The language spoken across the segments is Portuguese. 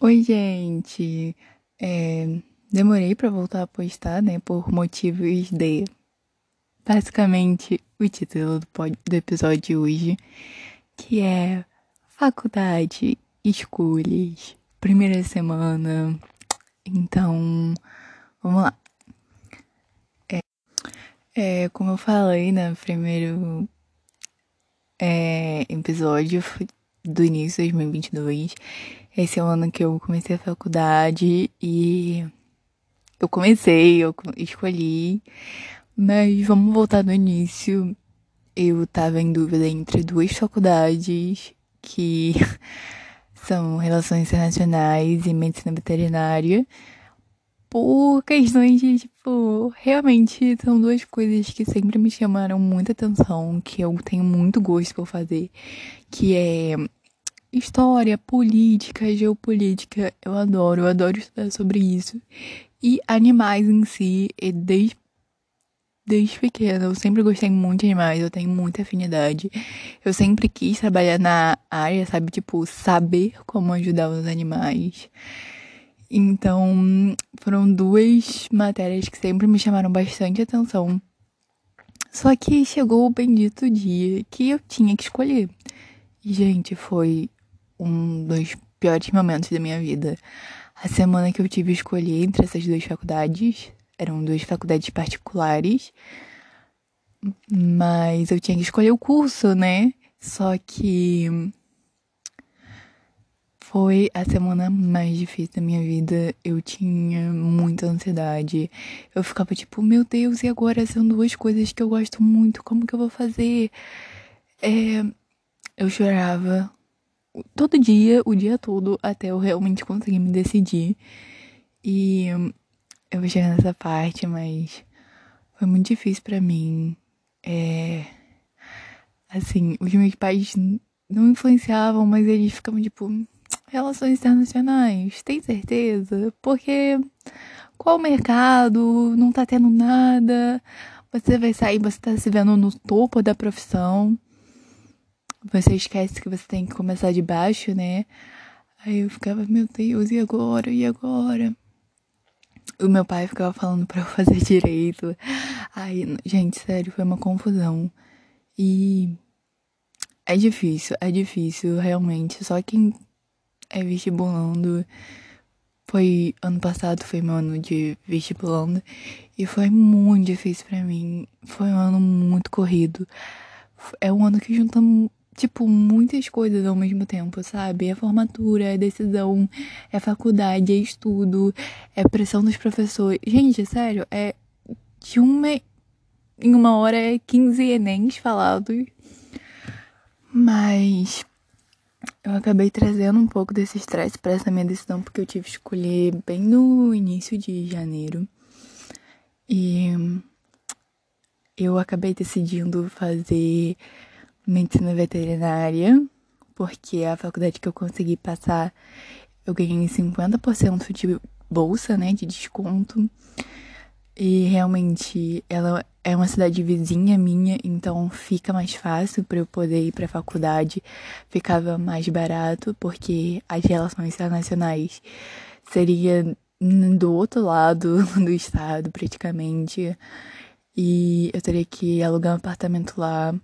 Oi, gente. É, demorei pra voltar a postar, né? Por motivos de. Basicamente, o título do, pod... do episódio de hoje, que é Faculdade, Escolhas, Primeira Semana. Então, vamos lá. É, é como eu falei no primeiro é, episódio do início de 2022 esse é o ano que eu comecei a faculdade e eu comecei, eu escolhi, mas vamos voltar do início. Eu tava em dúvida entre duas faculdades que são Relações Internacionais e Medicina Veterinária. Por questões de, tipo, realmente são duas coisas que sempre me chamaram muita atenção, que eu tenho muito gosto por fazer, que é História, política, geopolítica, eu adoro, eu adoro estudar sobre isso. E animais em si, desde, desde pequena, eu sempre gostei muito de animais, eu tenho muita afinidade. Eu sempre quis trabalhar na área, sabe? Tipo, saber como ajudar os animais. Então, foram duas matérias que sempre me chamaram bastante atenção. Só que chegou o bendito dia que eu tinha que escolher. Gente, foi um dos piores momentos da minha vida. A semana que eu tive escolher entre essas duas faculdades, eram duas faculdades particulares, mas eu tinha que escolher o curso, né? Só que foi a semana mais difícil da minha vida. Eu tinha muita ansiedade. Eu ficava tipo, meu Deus, e agora são duas coisas que eu gosto muito, como que eu vou fazer? É, eu chorava todo dia, o dia todo, até eu realmente conseguir me decidir. E eu vou chegar nessa parte, mas foi muito difícil para mim. É. Assim, os meus pais não influenciavam, mas eles ficavam tipo. Relações internacionais, tem certeza? Porque qual mercado? Não tá tendo nada. Você vai sair, você tá se vendo no topo da profissão você esquece que você tem que começar de baixo, né? Aí eu ficava, meu Deus, e agora? E agora? O meu pai ficava falando para eu fazer direito. Aí, gente, sério, foi uma confusão. E é difícil, é difícil, realmente. Só quem é vestibulando. Foi ano passado, foi meu ano de vestibulando. E foi muito difícil para mim. Foi um ano muito corrido. É um ano que junta tipo, muitas coisas ao mesmo tempo, sabe? É formatura, é decisão, é faculdade, é estudo, é pressão dos professores. Gente, sério, é de uma em uma hora é 15 Enems falados. Mas eu acabei trazendo um pouco desse estresse para essa minha decisão, porque eu tive que escolher bem no início de janeiro. E eu acabei decidindo fazer medicina veterinária, porque a faculdade que eu consegui passar, eu ganhei 50% de bolsa, né, de desconto. E realmente ela é uma cidade vizinha minha, então fica mais fácil para eu poder ir para a faculdade, ficava mais barato, porque as relações internacionais seria do outro lado do estado, praticamente. E eu teria que alugar um apartamento lá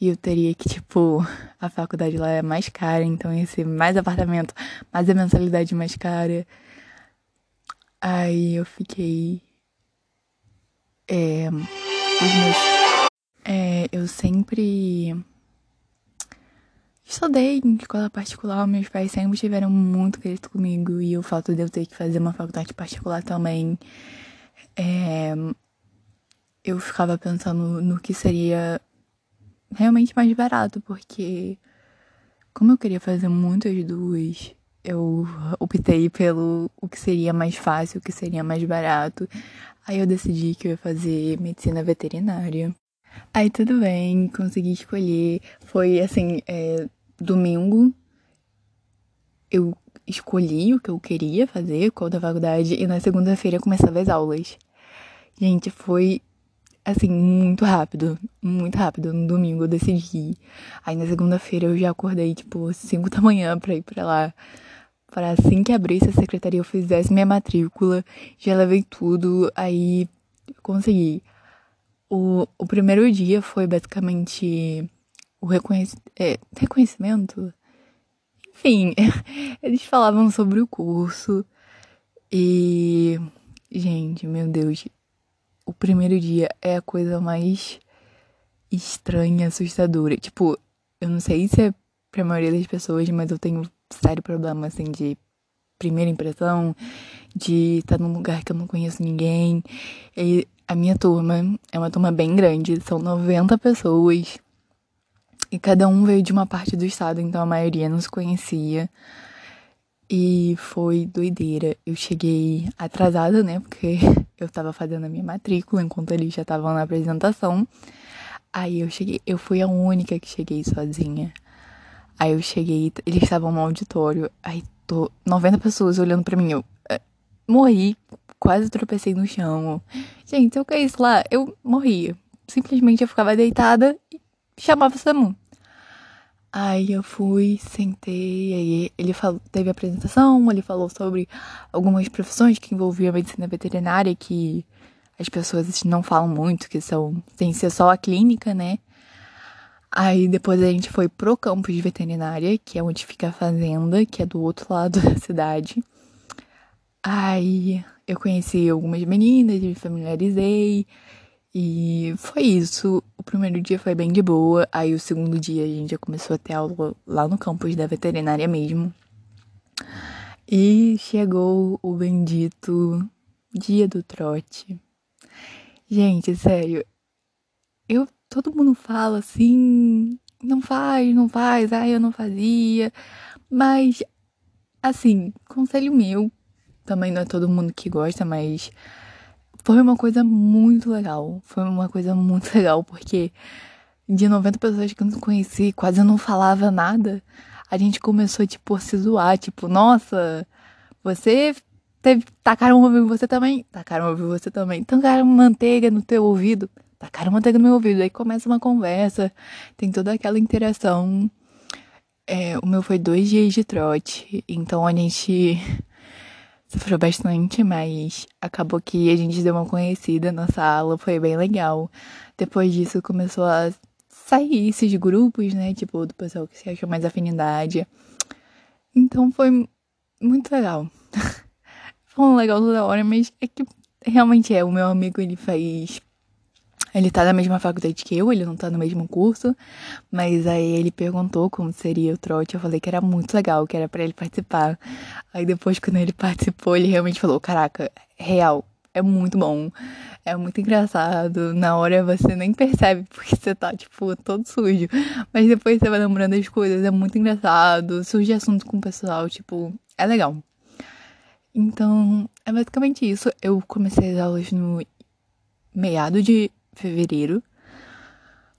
e eu teria que, tipo, a faculdade lá é mais cara, então ia ser mais apartamento, mais a mensalidade mais cara. Aí eu fiquei. É. Meus. É, eu sempre. Estudei em escola particular, meus pais sempre tiveram muito crédito comigo e o fato de eu ter que fazer uma faculdade particular também. É, eu ficava pensando no que seria realmente mais barato, porque como eu queria fazer muitas duas, eu optei pelo o que seria mais fácil, o que seria mais barato. Aí eu decidi que eu ia fazer medicina veterinária. Aí tudo bem, consegui escolher. Foi assim, é, domingo eu escolhi o que eu queria fazer, qual da faculdade, e na segunda-feira começava as aulas. Gente, foi assim, muito rápido, muito rápido. No domingo eu decidi. Aí na segunda-feira eu já acordei, tipo, 5 da manhã pra ir pra lá. para assim que abrisse a secretaria eu fizesse minha matrícula. Já levei tudo, aí consegui. O, o primeiro dia foi basicamente o reconhec é, reconhecimento. Enfim, eles falavam sobre o curso e. Gente, meu Deus. O primeiro dia é a coisa mais estranha, assustadora. Tipo, eu não sei se é pra maioria das pessoas, mas eu tenho sério problema, assim, de primeira impressão, de estar num lugar que eu não conheço ninguém. E a minha turma é uma turma bem grande, são 90 pessoas. E cada um veio de uma parte do estado, então a maioria não se conhecia. E foi doideira. Eu cheguei atrasada, né? Porque eu tava fazendo a minha matrícula enquanto eles já estavam na apresentação. Aí eu cheguei, eu fui a única que cheguei sozinha. Aí eu cheguei, eles estavam no auditório, aí tô 90 pessoas olhando para mim, eu uh, morri, quase tropecei no chão. Gente, eu caísse lá, eu morria. Simplesmente eu ficava deitada e chamava o Samu. Aí eu fui, sentei, aí ele falou, teve a apresentação, ele falou sobre algumas profissões que envolviam a medicina veterinária que as pessoas não falam muito, que são tem que ser só a clínica, né? Aí depois a gente foi pro campus de veterinária, que é onde fica a fazenda, que é do outro lado da cidade. Aí eu conheci algumas meninas, me familiarizei. E foi isso. O primeiro dia foi bem de boa. Aí o segundo dia a gente já começou a ter aula lá no campus da veterinária mesmo. E chegou o bendito dia do trote. Gente, sério. Eu, todo mundo fala assim, não faz, não faz, ai, eu não fazia. Mas, assim, conselho meu, também não é todo mundo que gosta, mas foi uma coisa muito legal. Foi uma coisa muito legal, porque de 90 pessoas que eu não conheci, quase eu não falava nada. A gente começou, tipo, a se zoar, tipo, nossa, você Teve, tacaram ovo em você também? Tacaram ovo em você também. Tacaram manteiga no teu ouvido? Tacaram manteiga no meu ouvido. Aí começa uma conversa, tem toda aquela interação. É, o meu foi dois dias de trote, então a gente sofreu bastante, mas acabou que a gente deu uma conhecida na sala, foi bem legal. Depois disso começou a sair esses grupos, né? Tipo, do pessoal que se achou mais afinidade. Então foi muito legal. falando legal toda hora, mas é que realmente é. O meu amigo, ele faz. Ele tá na mesma faculdade que eu, ele não tá no mesmo curso, mas aí ele perguntou como seria o trote. Eu falei que era muito legal, que era para ele participar. Aí depois, quando ele participou, ele realmente falou: Caraca, real, é muito bom, é muito engraçado. Na hora você nem percebe porque você tá, tipo, todo sujo, mas depois você vai lembrando as coisas, é muito engraçado. Surge assunto com o pessoal, tipo, é legal. Então, é basicamente isso. Eu comecei as aulas no meado de fevereiro,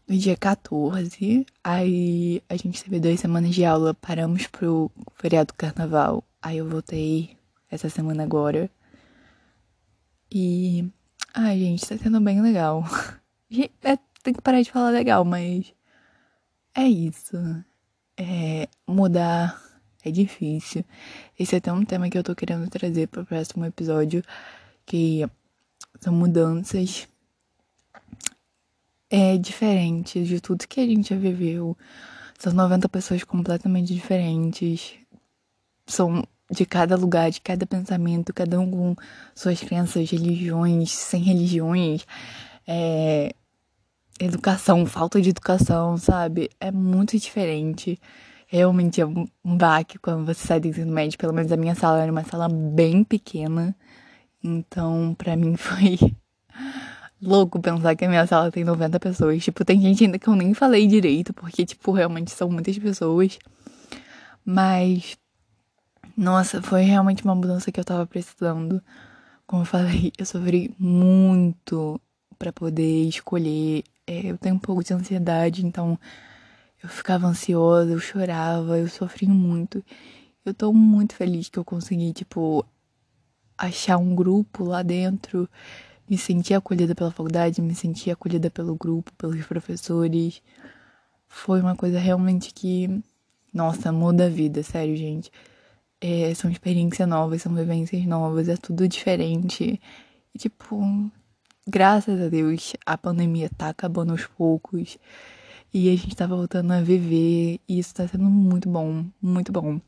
no dia 14. Aí a gente teve duas semanas de aula, paramos pro feriado do carnaval. Aí eu voltei essa semana agora. E. Ai, gente, tá sendo bem legal. É, tem que parar de falar legal, mas. É isso. É. Mudar é difícil. Esse é até um tema que eu tô querendo trazer para o próximo episódio, que são mudanças é diferente de tudo que a gente já viveu. São 90 pessoas completamente diferentes. São de cada lugar, de cada pensamento, cada um com suas crenças, religiões, sem religiões, é, educação, falta de educação, sabe? É muito diferente realmente é um baque quando você sai do ensino médio. Pelo menos a minha sala era uma sala bem pequena. Então, pra mim foi louco pensar que a minha sala tem 90 pessoas. Tipo, tem gente ainda que eu nem falei direito, porque, tipo, realmente são muitas pessoas. Mas, nossa, foi realmente uma mudança que eu tava precisando. Como eu falei, eu sofri muito para poder escolher. É, eu tenho um pouco de ansiedade, então eu ficava ansiosa, eu chorava, eu sofri muito. Eu tô muito feliz que eu consegui, tipo, achar um grupo lá dentro, me sentir acolhida pela faculdade, me sentir acolhida pelo grupo, pelos professores. Foi uma coisa realmente que, nossa, muda a vida, sério, gente. É, são experiências novas, são vivências novas, é tudo diferente. E, tipo, graças a Deus, a pandemia tá acabando aos poucos. E a gente tá voltando a viver. E isso tá sendo muito bom, muito bom.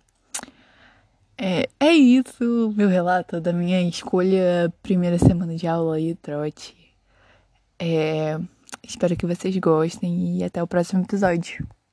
É, é isso, meu relato da minha escolha primeira semana de aula e trote. É, espero que vocês gostem e até o próximo episódio.